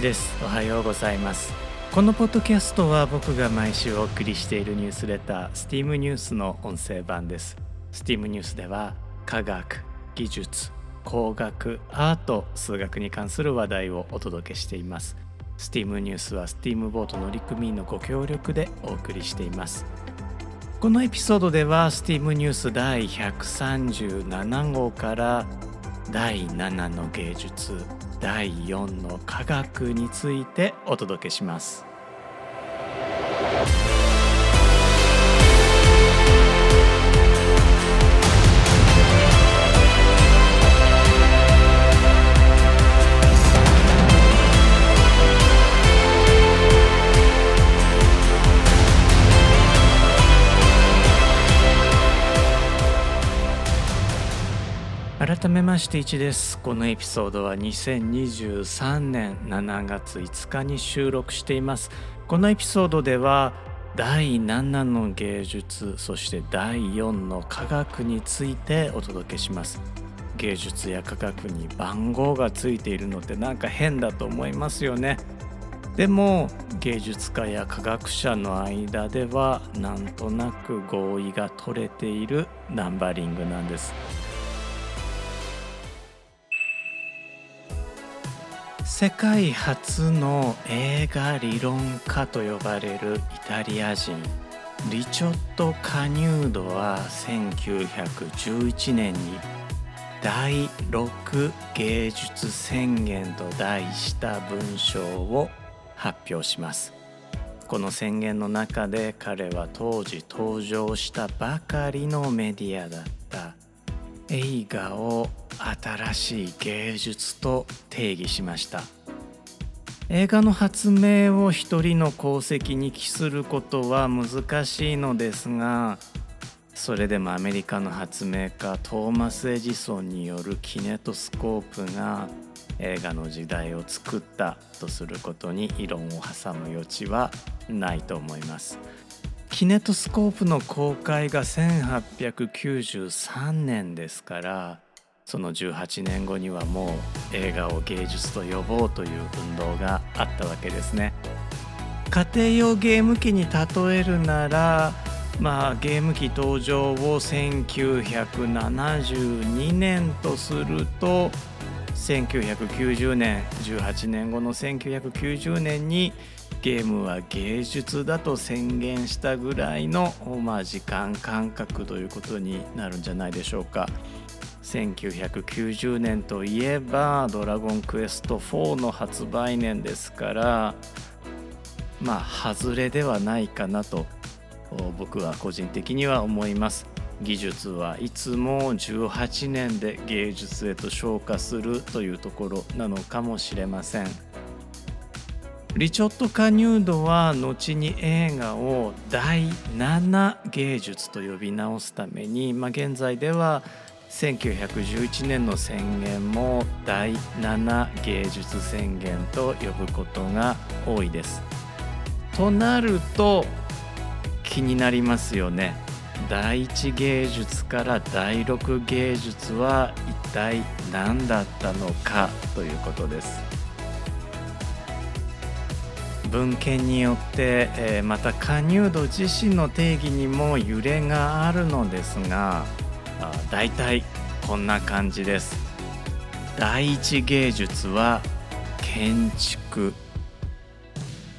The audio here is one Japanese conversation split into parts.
一です。おはようございます。このポッドキャストは僕が毎週お送りしているニュースレター STEAM ニュースの音声版です。STEAM ニュースでは科学技術工学アート数学に関する話題をお届けしています。STEAM ニュースは STEAM ボート乗組員のご協力でお送りしています。このエピソードでは STEAM ニュース第137号から第7の芸術第4の科学についてお届けします。改めまして1です。このエピソードは2023年7月5日に収録しています。このエピソードでは第7の芸術そして第4の科学についてお届けします。芸術や科学に番号がついているのってなんか変だと思いますよね。でも芸術家や科学者の間ではなんとなく合意が取れているナンバリングなんです。世界初の映画理論家と呼ばれるイタリア人リチョット・カニュードは1911年に第6芸術宣言と題した文章を発表します。この宣言の中で彼は当時登場したばかりのメディアだった。映画を新しい芸術と定義しました映画の発明を一人の功績に帰することは難しいのですがそれでもアメリカの発明家トーマス・エジソンによるキネトスコープが映画の時代を作ったとすることに異論を挟む余地はないと思います。キネトスコープの公開が1893年ですからその18年後にはもう映画を芸術と呼ぼうという運動があったわけですね。家庭用ゲーム機に例えるならまあゲーム機登場を1972年とすると1990年18年後の1990年にゲームは芸術だと宣言したぐらいの、まあ、時間感覚ということになるんじゃないでしょうか。1990年といえば「ドラゴンクエスト4」の発売年ですからまあ外れではないかなと僕は個人的には思います技術はいつも18年で芸術へと昇華するというところなのかもしれませんリチョット・カニュードは後に映画を第7芸術と呼び直すために、まあ、現在では1911年の宣言も第7芸術宣言と呼ぶことが多いです。となると気になりますよね。第1芸術から第6芸術は一体何だったのかということです。文献によって、えー、また加入度自身の定義にも揺れがあるのですがだいたいこんな感じです。第一芸術は建築。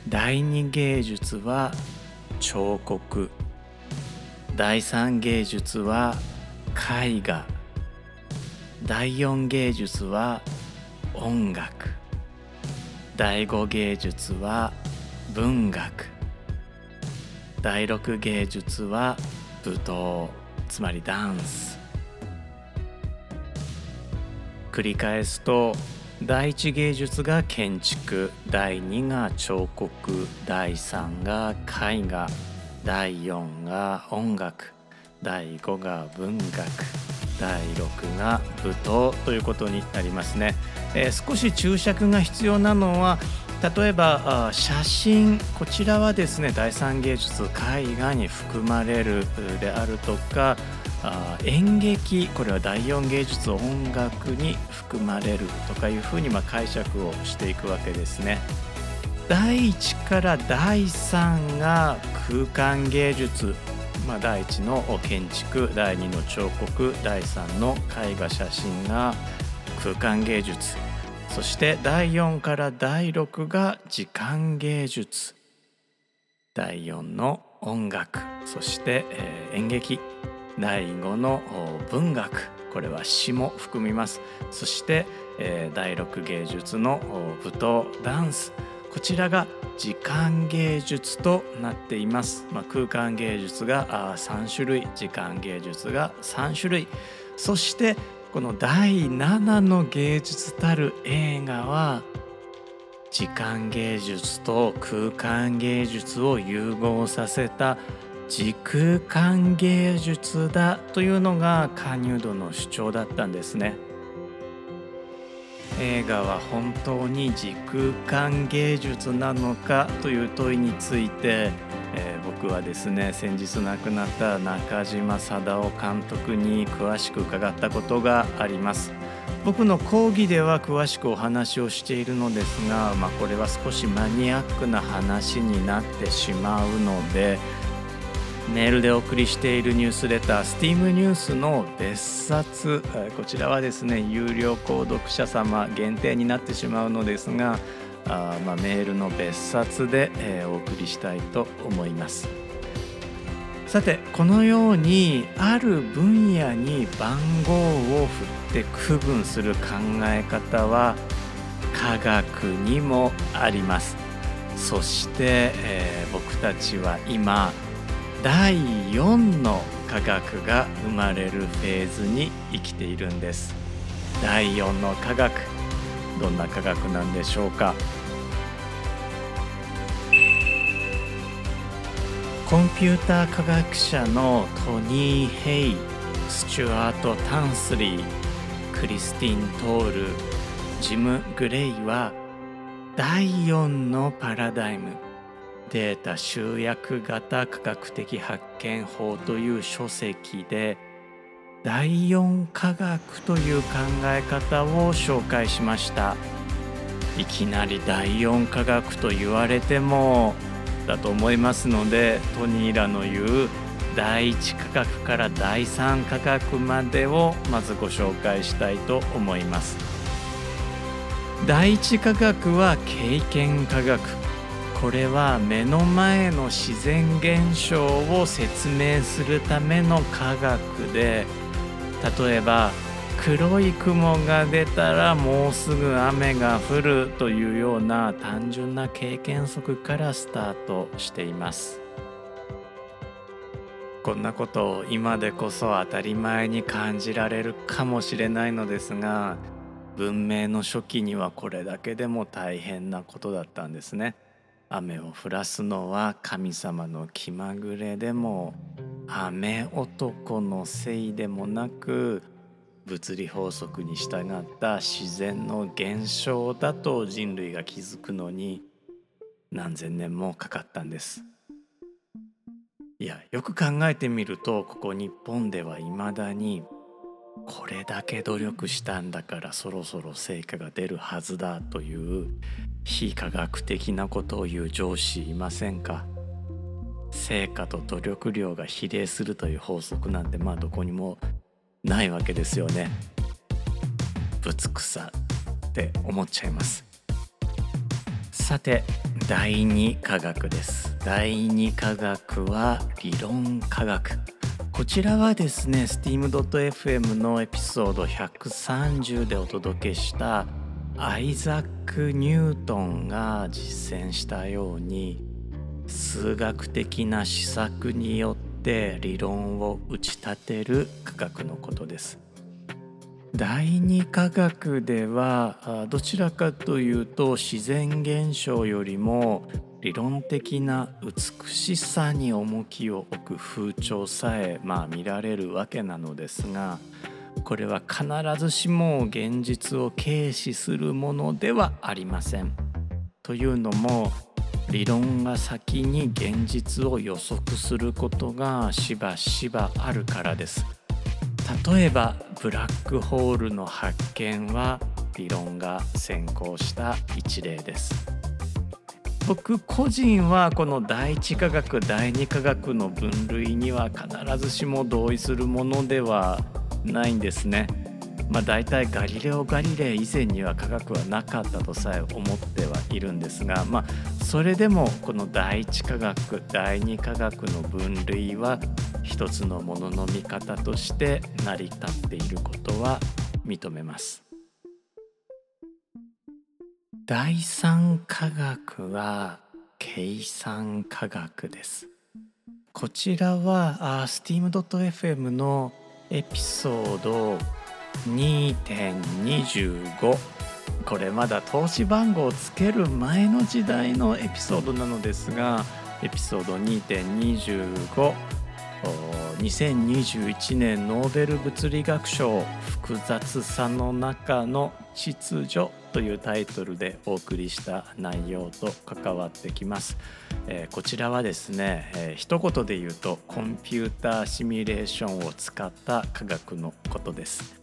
第二芸術は彫刻。第三芸術は絵画。第四芸術は音楽。第五芸術は文学。第六芸術は舞踏つまりダンス。繰り返すと第一芸術が建築第二が彫刻第三が絵画第四が音楽第五が文学第6が舞踏ということになりますね、えー、少し注釈が必要なのは例えば写真こちらはですね第三芸術絵画に含まれるであるとか演劇これは第4芸術音楽に含まれるとかいうふうにま解釈をしていくわけですね。第1から第3が空間芸術、まあ、第1の建築第2の彫刻第3の絵画写真が空間芸術そして第4から第6が時間芸術。第4の音楽。そして、えー、演劇。第5の文学。これは詩も含みます。そして、えー、第6芸術の舞踏ダンス。こちらが時間芸術となっています、まあ、空間芸術が3種類。時間芸術が3種類。そしてこの第7の芸術たる映画は時間芸術と空間芸術を融合させた時空間芸術だというのがカニュの主張だったんですね。映画は本当に時空間芸術なのかという問いについて、えー、僕はですね先日亡くなった中島貞夫監督に詳しく伺ったことがあります。僕の講義では詳しくお話をしているのですが、まあ、これは少しマニアックな話になってしまうのでメールでお送りしているニュースレター STEAM ニュースの別冊こちらはですね有料購読者様限定になってしまうのですがあまあ、メールの別冊で、えー、お送りしたいと思います。さてこのようにある分野に番号を振って区分する考え方は科学にもあります。そして、えー、僕たちは今第4の科学が生まれるフェーズに生きているんです。第4の科学どんな科学なんでしょうか？コンピューター科学者のトニー・ヘイスチュアート・タンスリークリスティン・トールジム・グレイは第4のパラダイム。データ集約型科学的発見法という書籍で第4科学という考え方を紹介しました。いきなり第4科学と言われてもだと思いますのでトニーらの言う第1科学から第3科学までをまずご紹介したいと思います。第1科学は経験科学。これは目の前の自然現象を説明するための科学で例えば黒い雲が出たらもうすぐ雨が降るというような単純な経験則からスタートしていますこんなことを今でこそ当たり前に感じられるかもしれないのですが文明の初期にはこれだけでも大変なことだったんですね。雨を降らすのは神様の気まぐれでも雨男のせいでもなく物理法則に従った自然の現象だと人類が気づくのに何千年もかかったんです。いやよく考えてみるとここ日本ではいまだにこれだけ努力したんだからそろそろ成果が出るはずだという非科学的なことを言う上司いませんか？成果と努力量が比例するという法則なんてまあどこにもないわけですよね。ぶつくさって思っちゃいます。さて第二科学です。第二科学は理論科学。こちらはですね steam.fm のエピソード130でお届けしたアイザック・ニュートンが実践したように数学的な施策によって理論を打ち立てる科学のことです。第二科学ではどちらかというと自然現象よりも理論的な美しさに重きを置く風潮さえまあ見られるわけなのですがこれは必ずしも現実を軽視するものではありません。というのも理論が先に現実を予測することがしばしばあるからです。例えばブラックホールの発見は理論が先行した一例です僕個人はこの第一科学第二科学の分類には必ずしも同意するものではないんですね。まあ、大体ガリレオ・ガリレイ以前には科学はなかったとさえ思ってはいるんですが、まあ、それでもこの第一科学第二科学の分類は一つのものの見方として成り立っていることは認めます。第三科学は計算科学です。こちらは steam.fm のエピソード2.25これまだ投資番号をつける前の時代のエピソードなのですがエピソード2.25 2021年ノーベル物理学賞複雑さの中の秩序というタイトルでお送りした内容と関わってきます、えー、こちらはですね、えー、一言で言うとコンピューターシミュレーションを使った科学のことです。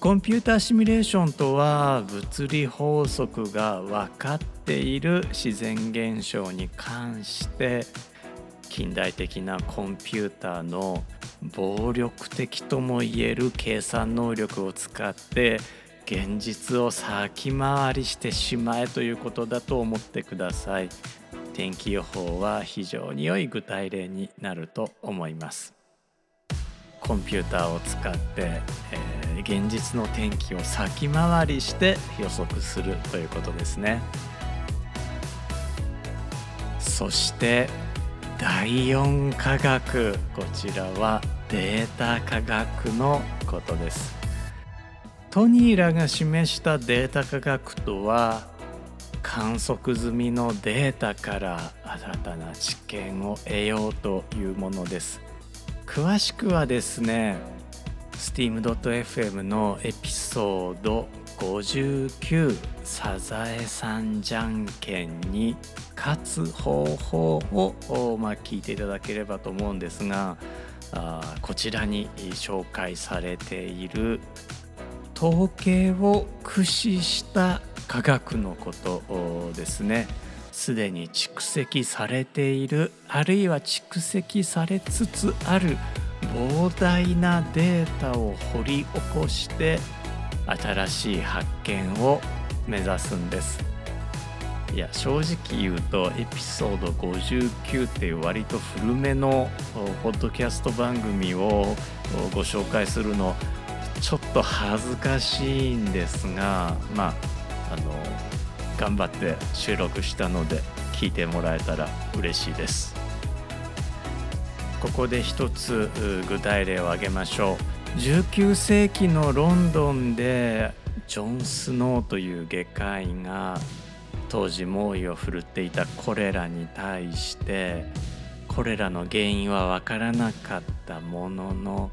コンピューターシミュレーションとは物理法則が分かっている自然現象に関して近代的なコンピューターの暴力的ともいえる計算能力を使って現実を先回りしてしまえということだと思ってください天気予報は非常に良い具体例になると思いますコンピューターを使って、現実の天気を先回りして予測するということですね。そして第4科学こちらはデータ科学のことです。トニーらが示したデータ科学とは観測済みのデータから新たな知見を得ようというものです。詳しくはですね steam.fm のエピソード59サザエさんじゃんけんに勝つ方法を、まあ、聞いていただければと思うんですがあこちらに紹介されている統計を駆使した科学のことですね。すでに蓄積されているあるいは蓄積されつつある膨大なデータを掘り起こして新しい発見を目指すんです。いや正直言うとエピソード59っていう割と古めのポッドキャスト番組をご紹介するのちょっと恥ずかしいんですがまああの頑張って収録したので聞いてもらえたら嬉しいです。ここで一つ具体例を挙げましょう。19世紀のロンドンでジョン・スノーという外科医が当時猛威を振るっていたコレラに対してコレラの原因は分からなかったものの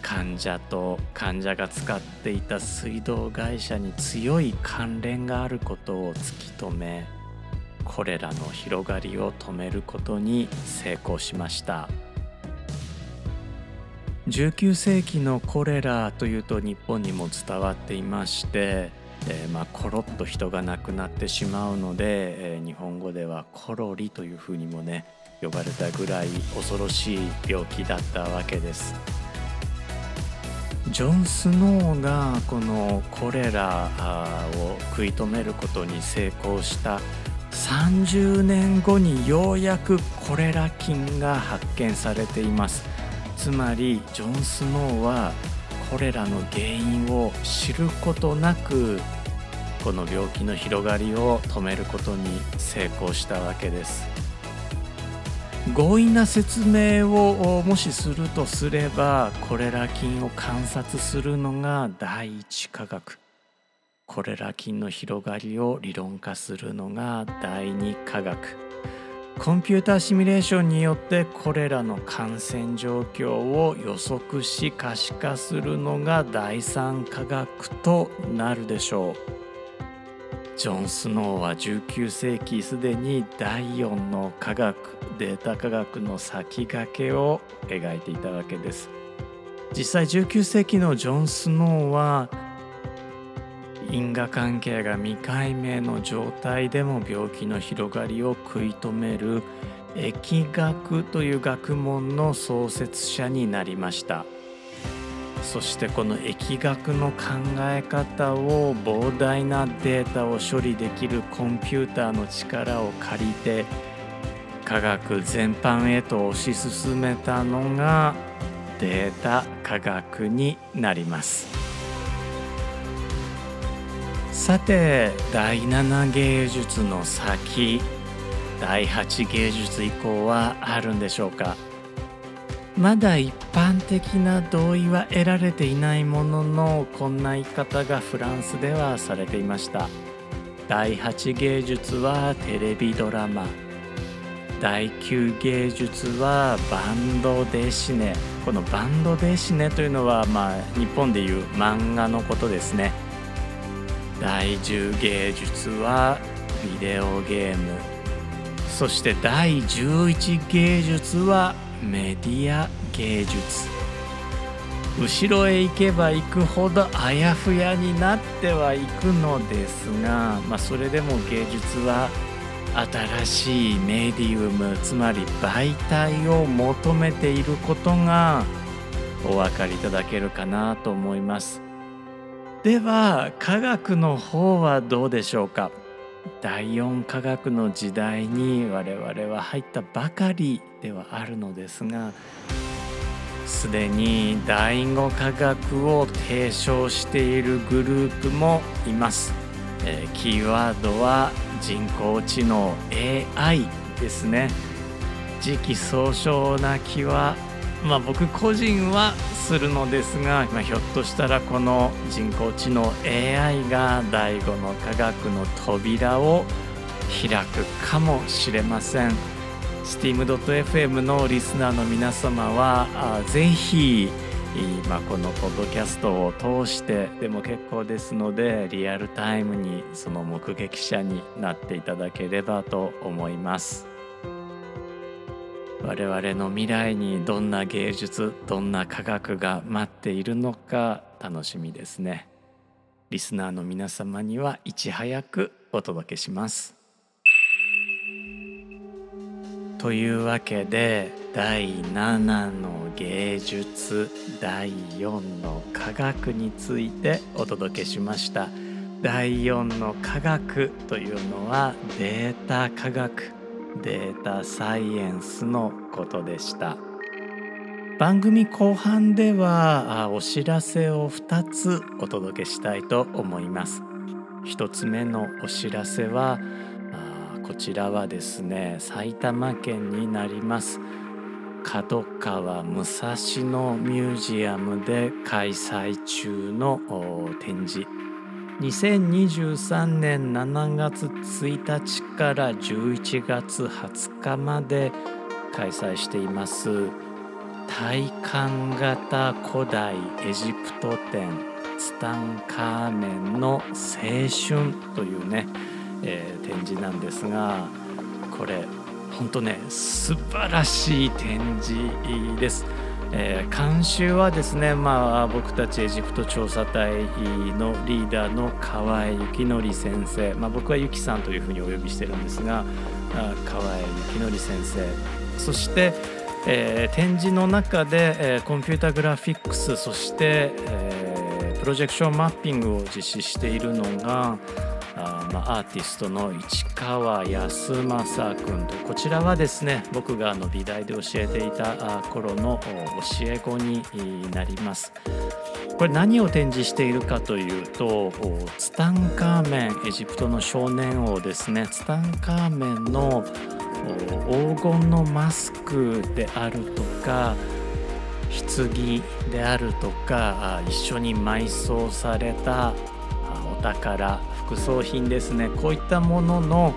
患者と患者が使っていた水道会社に強い関連があることを突き止めこれらの広がりを止めることに成功しました。19世紀のコレラというと日本にも伝わっていまして、えー、まあ、コロッと人が亡くなってしまうので、えー、日本語ではコロリというふうにもね呼ばれたぐらい恐ろしい病気だったわけです。ジョン・スノーがこのコレラを食い止めることに成功した30年後にようやくコレラ菌が発見されていますつまりジョン・スノーはコレラの原因を知ることなくこの病気の広がりを止めることに成功したわけです。強引な説明をもしするとすればコレラ菌を観察するのが第一科学。コレラ菌の広がりを理論化するのが第二科学。コンピューターシミュレーションによってこれらの感染状況を予測し可視化するのが第三科学となるでしょう。ジョン・スノーは19世紀すでに第4の科学データ科学の先駆けを描いていたわけです。実際19世紀のジョン・スノーは因果関係が未解明の状態でも病気の広がりを食い止める疫学という学問の創設者になりました。そしてこの疫学の考え方を膨大なデータを処理できるコンピューターの力を借りて科学全般へと推し進めたのがデータ科学になります。さて第7芸術の先第8芸術以降はあるんでしょうか？まだ一般的な同意は得られていないもののこんな言い方がフランスではされていました。第8芸術はテレビドラマ。第9芸術はバンドデシネ。このバンドデシネというのは、まあ、日本でいう漫画のことですね。第10芸術はビデオゲーム。そして第11芸術はメディア芸術。後ろへ行けば行くほどあやふやになってはいくのですが、まあ、それでも芸術は新しいメディウムつまり媒体を求めていることがお分かりいただけるかなと思います。では科学の方はどうでしょうか？第4科学の時代に我々は入ったばかりではあるのですがすでに第5科学を提唱しているグループもいます、えー、キーワードは人工知能 AI ですね。時期尚早な気はまあ僕個人はするのですが、まあ、ひょっとしたらこの人工知能 AI が第5の科学の扉を開くかもしれません steam.fm のリスナーの皆様はぜひ今このポッドキャストを通してでも結構ですのでリアルタイムにその目撃者になっていただければと思います。我々の未来にどんな芸術どんな科学が待っているのか楽しみですね。リスナーの皆様にはいち早くお届けします。というわけで第7の芸術第4の科学についてお届けしました。第4の科学というのはデータ科学。データサイエンスのことでした。番組後半ではお知らせを2つお届けしたいと思います。1つ目のお知らせはこちらはですね埼玉県になります。角川武蔵野ミュージアムで開催中の展示。2023年7月1日から11月20日まで開催しています体感型古代エジプト展ツタンカーメンの青春というね、えー、展示なんですがこれ本当ね素晴らしい展示です。えー、監修はですね、まあ、僕たちエジプト調査隊のリーダーの河合幸則先生、まあ、僕はゆきさんというふうにお呼びしてるんですが河合幸則先生。そして、えー、展示の中で、えー、コンピュータグラフィックスそして、え、プロジェクションマッピングを実施しているのがまあ、アーティストの市川康正君とこちらはですね僕があの美大で教えていた頃の教え子になります。これ何を展示しているかというとツタンカーメンエジプトの少年王ですね。ツタンカーメンの黄金のマスクであるとか棺であるとか一緒に埋葬されたお宝。副葬品ですね。こういったものの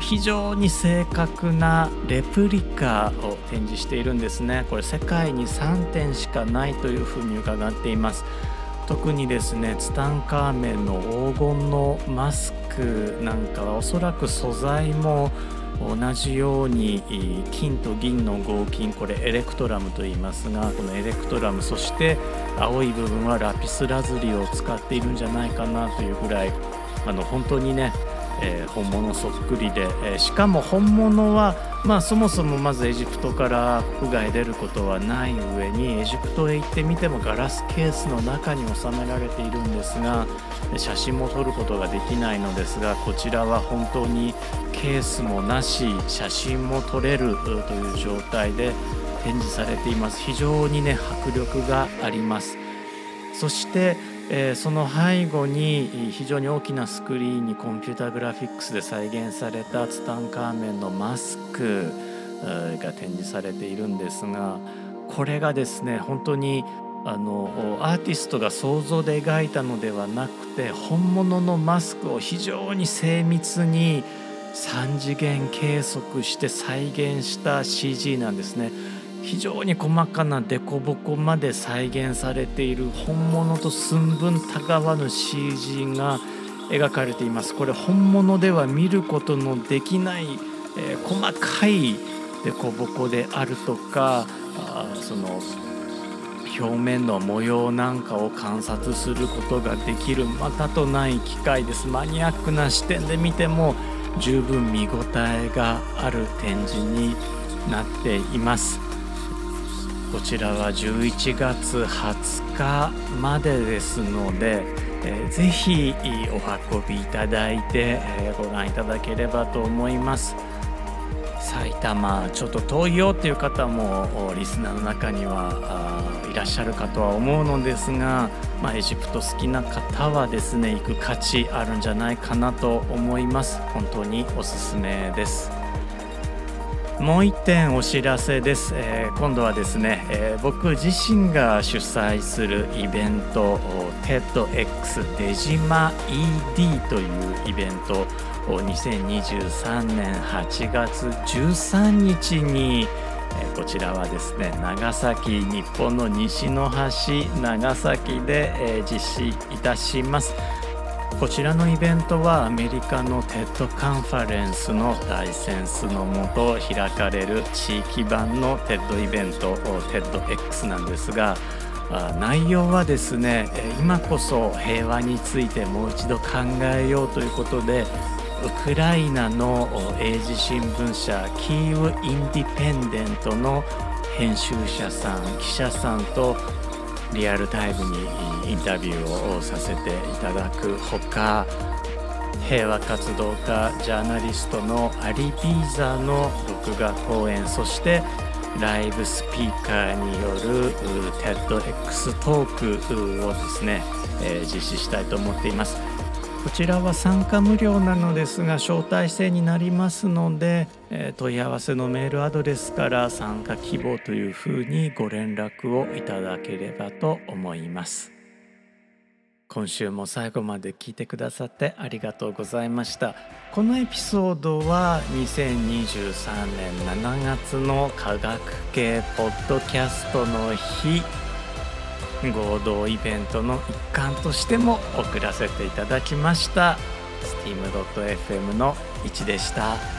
非常に正確なレプリカを展示しているんですね。これ世界に3点しかないというふうに伺っています。特にですねツタンカーメンの黄金のマスクなんかはおそらく素材も同じように金と銀の合金これエレクトラムと言いますがこのエレクトラムそして青い部分はラピスラズリを使っているんじゃないかなというぐらいあの本当にねえー、本物そっくりで、えー、しかも本物は、まあ、そもそもまずエジプトから国外出ることはない上にエジプトへ行ってみてもガラスケースの中に収められているんですが写真も撮ることができないのですがこちらは本当にケースもなし写真も撮れるという状態で展示されています。非常にね迫力があります。そしてえー、その背後に非常に大きなスクリーンにコンピューターグラフィックスで再現されたツタンカーメンのマスクが展示されているんですがこれがですね本当にあのアーティストが想像で描いたのではなくて本物のマスクを非常に精密に3次元計測して再現した CG なんですね。非常に細かな凸凹まで再現されている本物と寸分たがわぬ CG が描かれています。これ本物では見ることのできない、えー、細かい凸凹であるとかあその表面の模様なんかを観察することができるまたとない機会です。マニアックな視点で見ても十分見応えがある展示になっています。こちらは11月20日までですので、えー、ぜひお運びいただいて、えー、ご覧いただければと思います。埼玉ちょっと遠いよっていう方もリスナーの中にはいらっしゃるかとは思うのですが、まあ、エジプト好きな方はですね行く価値あるんじゃないかなと思います。本当におすすめです。もう一点お知らせです、えー、今度はですね、えー、僕自身が主催するイベント TEDx 出島 ED というイベントを2023年8月13日にこちらはですね長崎日本の西の端長崎で実施いたします。こちらのイベントはアメリカの TED カンファレンスのライセンスのもと開かれる地域版の TED イベント TEDx なんですが内容はですね今こそ平和についてもう一度考えようということでウクライナの英字新聞社キーウ・インディペンデントの編集者さん記者さんとリアルタイムにインタビューをさせていただくほか平和活動家ジャーナリストのアリ・ビーザーの録画公演そしてライブスピーカーによる TEDx トークをですね、えー、実施したいと思っています。こちらは参加無料なのですが招待制になりますので、え問い合わせのメールアドレスから参加希望というふうにご連絡をいただければと思います。今週も最後まで聞いてくださってありがとうございました。このエピソードは2023年7月の科学系ポッドキャストの日合同イベントの一環としても送らせていただきました steam.fm の1でした。